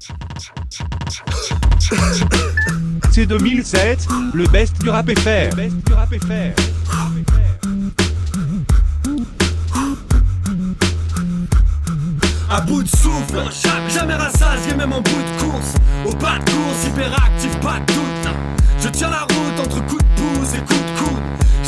C'est 2007, le best du rap FR. Best du rap FR. À bout de souffle, jamais, rassasié, même en bout de course. Au pas de course, hyperactif, pas de doute. Je tiens la route entre coups de pouce et coups de.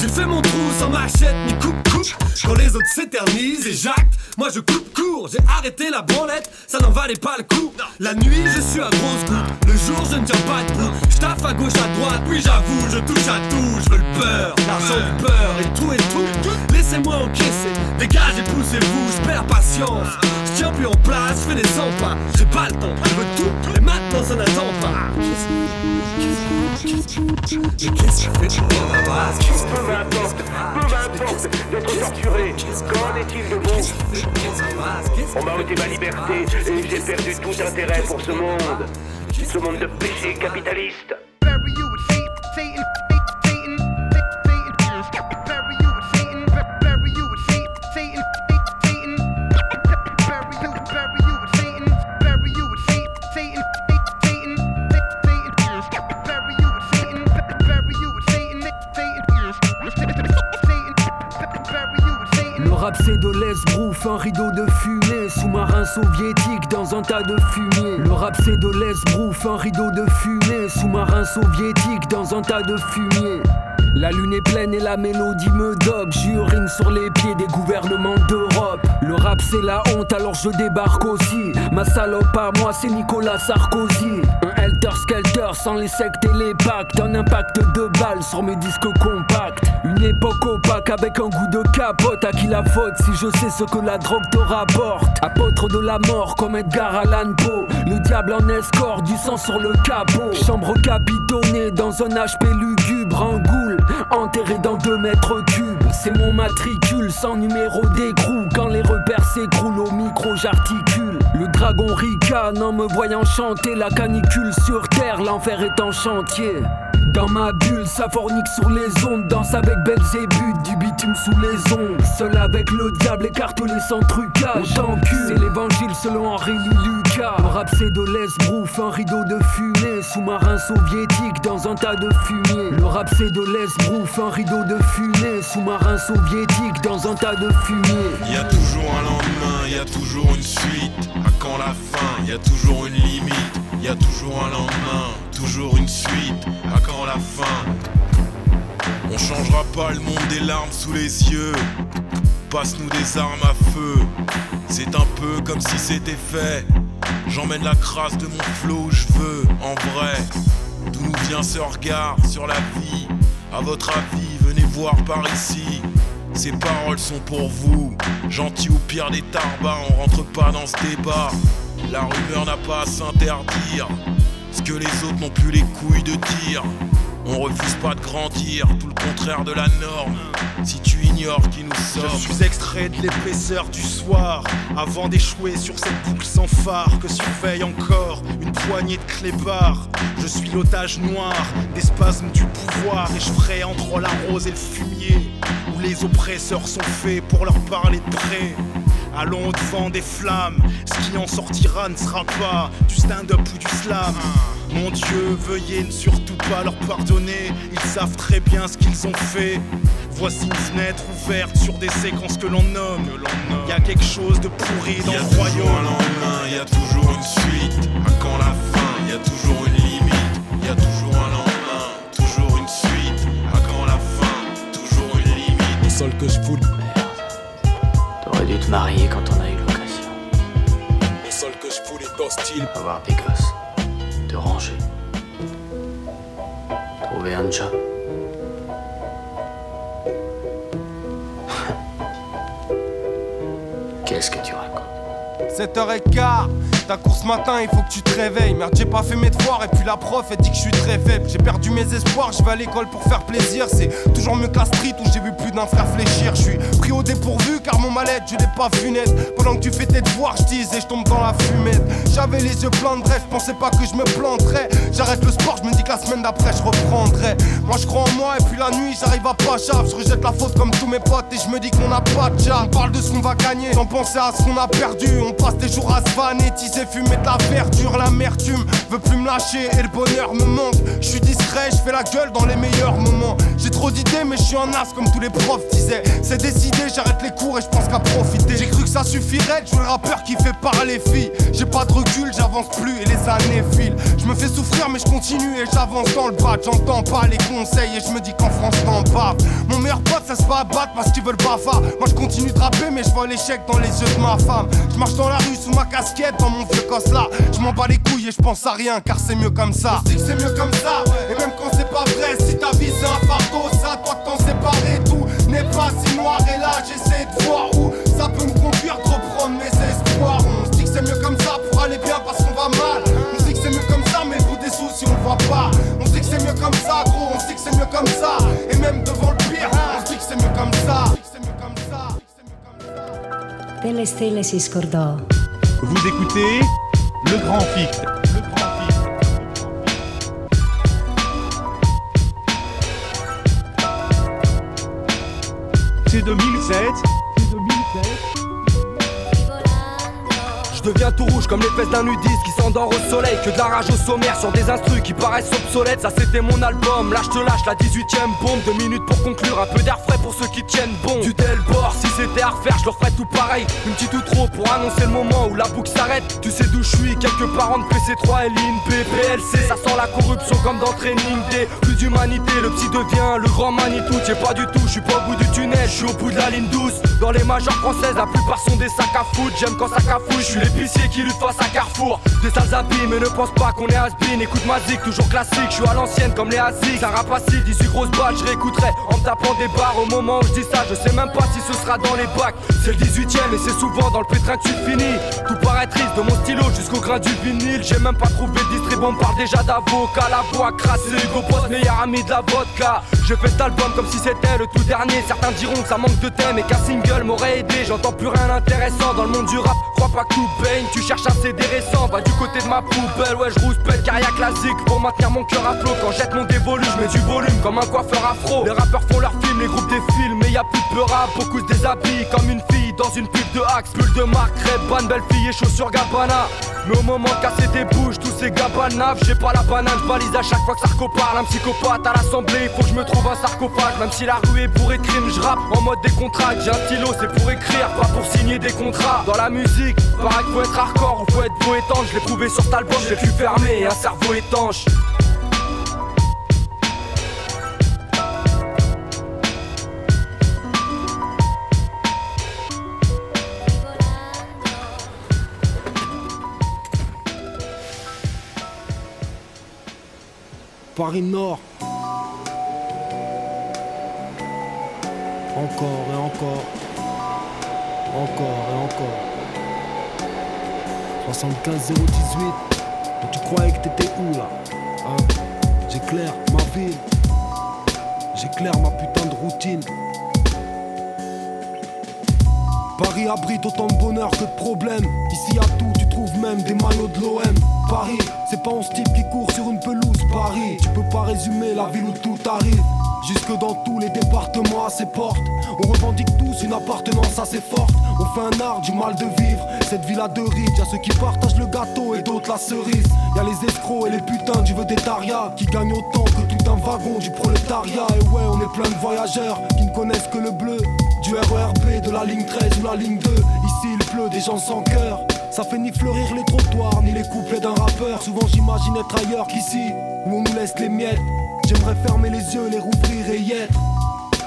J'ai fait mon trou sans machette ni coupe coupe. Quand les autres s'éternisent et jactent, moi je coupe court. J'ai arrêté la branlette, ça n'en valait pas le coup. La nuit, je suis à grosse. Le jour, je ne tiens pas debout. Je taffe à gauche, à droite, puis j'avoue, je touche à tout. Je veux le peur, l'argent peur et tout et tout. Laissez-moi encaisser, dégagez, poussez-vous, je perds patience. Je tiens plus en place, fais des 100 pas. J'ai pas le temps, je veux tout, maintenant ça n'attend pas. Peu m'importe, peu m'importe d'être torturé. Qu'en est-il de vous On m'a ôté ma liberté et j'ai perdu tout intérêt pour ce monde. Ce monde de péché capitaliste. Un rideau de fumée Sous-marin soviétique dans un tas de fumier Le rap c'est de l'esbrouf, un rideau de fumée Sous-marin soviétique dans un tas de fumier la lune est pleine et la mélodie me dope J'urine sur les pieds des gouvernements d'Europe. Le rap c'est la honte alors je débarque aussi. Ma salope à moi c'est Nicolas Sarkozy. Un helter skelter sans les sectes et les pactes Un impact de balles sur mes disques compacts avec un goût de capote. À qui la faute si je sais ce que la drogue te rapporte? Apôtre de la mort comme Edgar Allan Poe. Le diable en escorte du sang sur le capot. Chambre capitonnée dans un HP lugubre. Un goule enterré dans deux mètres cubes. C'est mon matricule sans numéro d'écrou. Quand les repères s'écroulent au micro j'articule Le dragon ricane en me voyant chanter La canicule sur terre, l'enfer est en chantier. Dans ma bulle, ça fornique sur les ondes Danse avec Belzébuth, du bitume sous les ondes Seul avec le diable, écartelé sans trucage c'est l'évangile selon Henri Le rap c'est de l'esbrouf, un rideau de fumée Sous-marin soviétique dans un tas de fumier Le rap c'est de l'esbrouf, un rideau de fumée Sous-marin soviétique dans un tas de fumier Y a toujours un lendemain, y a toujours une suite. À quand la fin, y a toujours une limite. Y a toujours un lendemain, toujours une suite. À quand la fin? On changera pas le monde des larmes sous les yeux. Passe-nous des armes à feu. C'est un peu comme si c'était fait. J'emmène la crasse de mon flow je veux, en vrai. D'où nous vient ce regard sur la vie? À votre avis, venez voir par ici. Ces paroles sont pour vous. Gentil ou pire des tarbas, on rentre pas dans ce débat. La rumeur n'a pas à s'interdire. Ce que les autres n'ont plus les couilles de dire. On refuse pas de grandir, tout le contraire de la norme. Si tu ignores qui nous Je sommes. suis extrait de l'épaisseur du soir Avant d'échouer sur cette boucle sans phare Que surveille encore une poignée de clébards Je suis l'otage noir des spasmes du pouvoir Et je ferai entre la rose et le fumier Où les oppresseurs sont faits pour leur parler de près Allons au-devant des flammes Ce qui en sortira ne sera pas du stand-up ou du slam Mon Dieu, veuillez ne surtout pas leur pardonner Ils savent très bien ce qu'ils ont fait Voici une fenêtre ouverte sur des séquences que l'on nomme. Il y a quelque chose de pourri dans Y a le toujours un royaume. lendemain, y a toujours une suite. À quand la fin, y a toujours une limite. Y a toujours un lendemain, toujours une suite. À quand la fin, toujours une limite. Le sol que je foule, marier quand on a eu l'occasion. le sol que je foule est hostile. Avoir des gosses. Te ranger. Trouver un job. Qu'est-ce que tu racontes? 7h15, ta course matin, il faut que tu te réveilles. Merde, j'ai pas fait mes devoirs et puis la prof, elle dit que je suis très faible. J'ai perdu mes espoirs, je vais à l'école pour faire plaisir. C'est toujours mieux que la street où j'ai vu plus d'un frère fléchir. Je suis pris au dépourvu car mon mallette, je l'ai pas vu. Pendant que tu fais tes devoirs, je et je tombe dans la fumette. J'avais les yeux pleins de rêves, je pensais pas que je me planterais. J'arrête le sport, je me dis que la semaine d'après, je reprendrai. Moi, je crois en moi et puis la nuit, j'arrive à pas chave. Je rejette la faute comme tous mes potes et je me dis qu'on a pas de. On parle de ce qu'on va gagner sans penser à ce qu'on a perdu. On passe des jours à se vanner, teaser, fumer de la verdure. La mer lâché et le bonheur me manque. Je suis discret, je fais la gueule dans les meilleurs moments. J'ai trop d'idées, mais je suis un as comme tous les profs disaient. C'est décidé, j'arrête les cours et je pense qu'à profiter. J'ai cru que ça suffirait jouer le rappeur qui fait parler filles. J'ai pas de recul, j'avance plus et les années filent. Je me fais souffrir, mais je continue et j'avance dans le bas. J'entends pas les conseils et je me dis qu'en France t'en bave. Mon meilleur pote, ça se fait abattre parce qu'ils veulent bafa. Moi je continue de rapper, mais je vois l'échec dans les yeux de ma femme. Je marche dans la rue sous ma casquette, dans mon vieux cos là. Je m'en bats les couilles et je pense à rien car c'est mieux comme ça. On dit que c'est mieux comme ça, et même quand c'est pas vrai, si ta vie c'est un fardeau, à toi t'en séparer. Tout n'est pas si noir et là j'essaie de voir où ça peut me conduire de reprendre mes espoirs. On se dit que c'est mieux comme ça pour aller bien parce qu'on va mal. On se dit que c'est mieux comme ça, mais bout des soucis on le voit pas. On se dit que c'est mieux comme ça, gros, on se dit que c'est mieux comme ça. Et même devant le pire, on se dit que c'est mieux comme ça. Ça. Stelle si scordò. Vous écoutez Le Grand 2007. C'est 2007. Je deviens tout rouge comme les fesses d'un nudiste qui s'endort au soleil. Que de la rage au sommaire sur des instrus qui paraissent obsolètes. Ça c'était mon album, là je te lâche la 18ème bombe. Deux minutes pour conclure, un peu d'air frais pour ceux qui tiennent bon. Du bord, si c'était à refaire je leur ferais tout pareil. Une petite ou trop pour annoncer le moment où la boucle s'arrête. Tu sais d'où je suis, quelques parents de PC3 et l'INP PLC Ça sent la corruption comme dans Training Plus d'humanité, le petit devient le grand Manitou. T'y es pas du tout, je suis pas au bout du tunnel, je suis au bout de la ligne douce Dans les majeures françaises, la plupart sont des sacs à foutre. J'aime quand ça cafouille, je suis l'épicier qui lutte face à Carrefour. Des sales habits mais ne pense pas qu'on est has Écoute ma zik, toujours classique, je suis à l'ancienne comme les Asics Ça rap acide, 18 grosses balles, je réécouterai En me tapant des barres. Au moment où je dis ça Je sais même pas si ce sera dans les bacs. C'est le 18ème et c'est souvent dans le pétrin que tu finis. Tout paraît triste de mon stylo jusqu'au grain du vinyle. J'ai même pas trouvé de distrib, on parle déjà d'avocat La voix crassée, Hugo Boss, meilleur ami de la vodka Je fais cet album comme si c'était le tout dernier. Certains diront que ça manque de thème et qu'un single m'aurait aidé. J'entends plus rien d'intéressant dans le monde du rap. Crois pas que baigne, tu cherches un CD récent. Va du côté de ma poubelle, ouais je rouspète carrière classique. Pour maintenir mon cœur à flot Quand jette mon dévolu, je mets du volume comme un coiffeur afro. Les rappeurs font leurs films, les groupes défilent Mais y a plus de peur rap, beaucoup se déshabillent Comme une fille dans une pub de Axe Pull de marque, Ray-Ban, belle fille et chaussures Gabbana. Mais au moment de casser des bouches, tous ces gabanaves J'ai pas la banane, balise à chaque fois que Sarko parle. Un psychopathe à l'assemblée, il faut que je me trouve un sarcophage. Même si la rue est bourrée de crimes, je rappe en mode décontracte J'ai un stylo, c'est pour écrire, pas pour signer des contrats. Dans la musique, pareil qu'il faut être hardcore ou faut être beau étanche Je l'ai prouvé sur cet album, j'ai pu fermer un cerveau étanche Paris Nord. Encore et encore. Encore et encore. 75 018. Mais tu croyais que t'étais où là Hein? J'éclaire ma ville. J'éclaire ma putain de routine. Paris abrite autant de bonheur que de problèmes. Ici à tout, tu trouves des maillots de l'OM. Paris, c'est pas un type qui court sur une pelouse. Paris, tu peux pas résumer la ville où tout arrive. Jusque dans tous les départements à ses portes. On revendique tous une appartenance assez forte. On fait un art du mal de vivre. Cette ville a deux rides. Y'a ceux qui partagent le gâteau et d'autres la cerise. Y'a les escrocs et les putains du vedettariat qui gagnent autant que tout un wagon du prolétariat. Et ouais, on est plein de voyageurs qui ne connaissent que le bleu. Du RERB, de la ligne 13 ou la ligne 2. Ici il pleut des gens sans cœur. Ça fait ni fleurir les trottoirs, ni les couplets d'un rappeur. Souvent j'imagine être ailleurs qu'ici, où on nous laisse les miettes. J'aimerais fermer les yeux, les rouvrir et y être.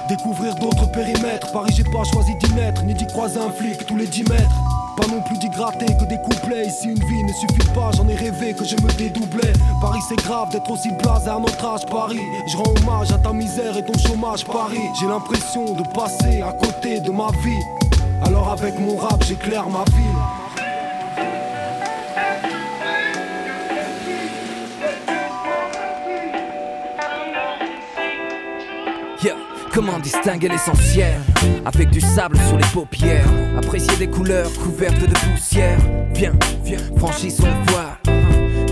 Découvrir d'autres périmètres. Paris, j'ai pas choisi d'y naître, ni d'y croiser un flic tous les 10 mètres. Pas non plus d'y gratter que des couplets. Ici, une vie ne suffit pas, j'en ai rêvé que je me dédoublais. Paris, c'est grave d'être aussi blasé à notre âge, Paris. Je rends hommage à ta misère et ton chômage, Paris. J'ai l'impression de passer à côté de ma vie. Alors, avec mon rap, j'éclaire ma ville. Comment distinguer l'essentiel Avec du sable sur les paupières. Apprécier des couleurs couvertes de poussière. Viens, viens, franchissons le voie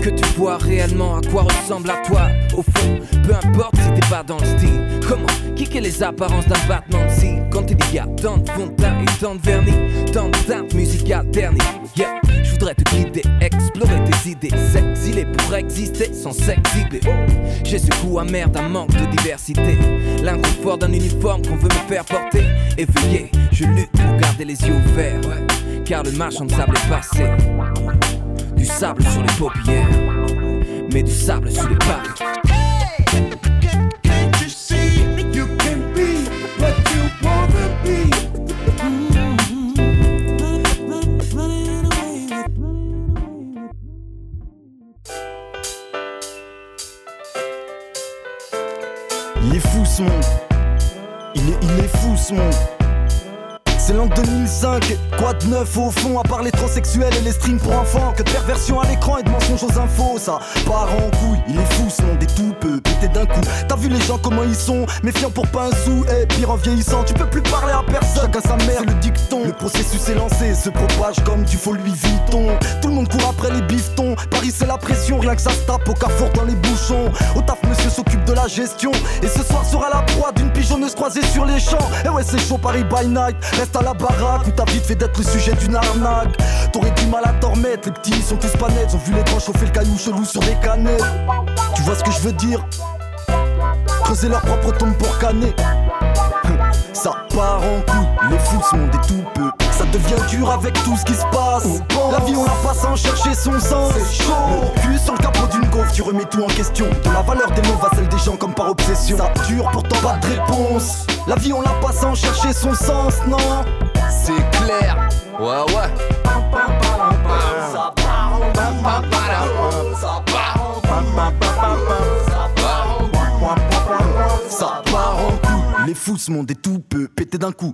que tu vois réellement à quoi ressemble à toi Au fond, peu importe si t'es pas dans le style. Comment kicker les apparences d'un de cils? Quand t'es des gars, tant de fond et tant de vernis Tant de musicales ternies. Yeah, voudrais te guider, explorer tes idées, s'exiler pour exister sans s'exhiber. J'ai ce goût amer d'un manque de diversité, l'inconfort d'un uniforme qu'on veut me faire porter. Éveillé, je lutte pour garder les yeux ouverts, car le marchand de sable est passé. Du sable sur les paupières, mais du sable sur les pas. Est. C'est l'an 2005, quoi de neuf au fond, à part les transsexuels et les streams pour enfants. Que de perversion à l'écran et de mensonges aux infos, ça part en couille. Il est fou ce monde et tout peut péter d'un coup les gens comment ils sont, méfiants pour pas un sou Et pire en vieillissant, tu peux plus parler à personne. Chacun sa mère, le dicton. Le processus est lancé, se propage comme du faux Louis Vuitton. Tout le monde court après les biftons Paris c'est la pression, rien que ça se tape au carrefour dans les bouchons. Au taf monsieur s'occupe de la gestion. Et ce soir sera la proie d'une pigeonneuse croisée sur les champs. Et ouais c'est chaud Paris by night, reste à la baraque où t'as vite fait d'être le sujet d'une arnaque. T'aurais du mal à t'en remettre, les petits sont tous pas nets, ont vu les grands chauffer le caillou chelou sur des canettes. Tu vois ce que je veux dire? Creuser leur propre tombe pour canner. Ça part en couille, les fous ce monde est tout peu. Ça devient dur avec tout ce qui se passe. La vie on la passe sans chercher son sens. C'est chaud. Le cul sur le capot d'une gaufre, tu remets tout en question. De la valeur des mots va celle des gens comme par obsession. Ça dure pourtant pas de réponse. La vie on la passe sans chercher son sens, non? C'est clair, ouais ouais. Ça part en Ça part en couille. Les fous ce monde est tout peut péter d'un coup.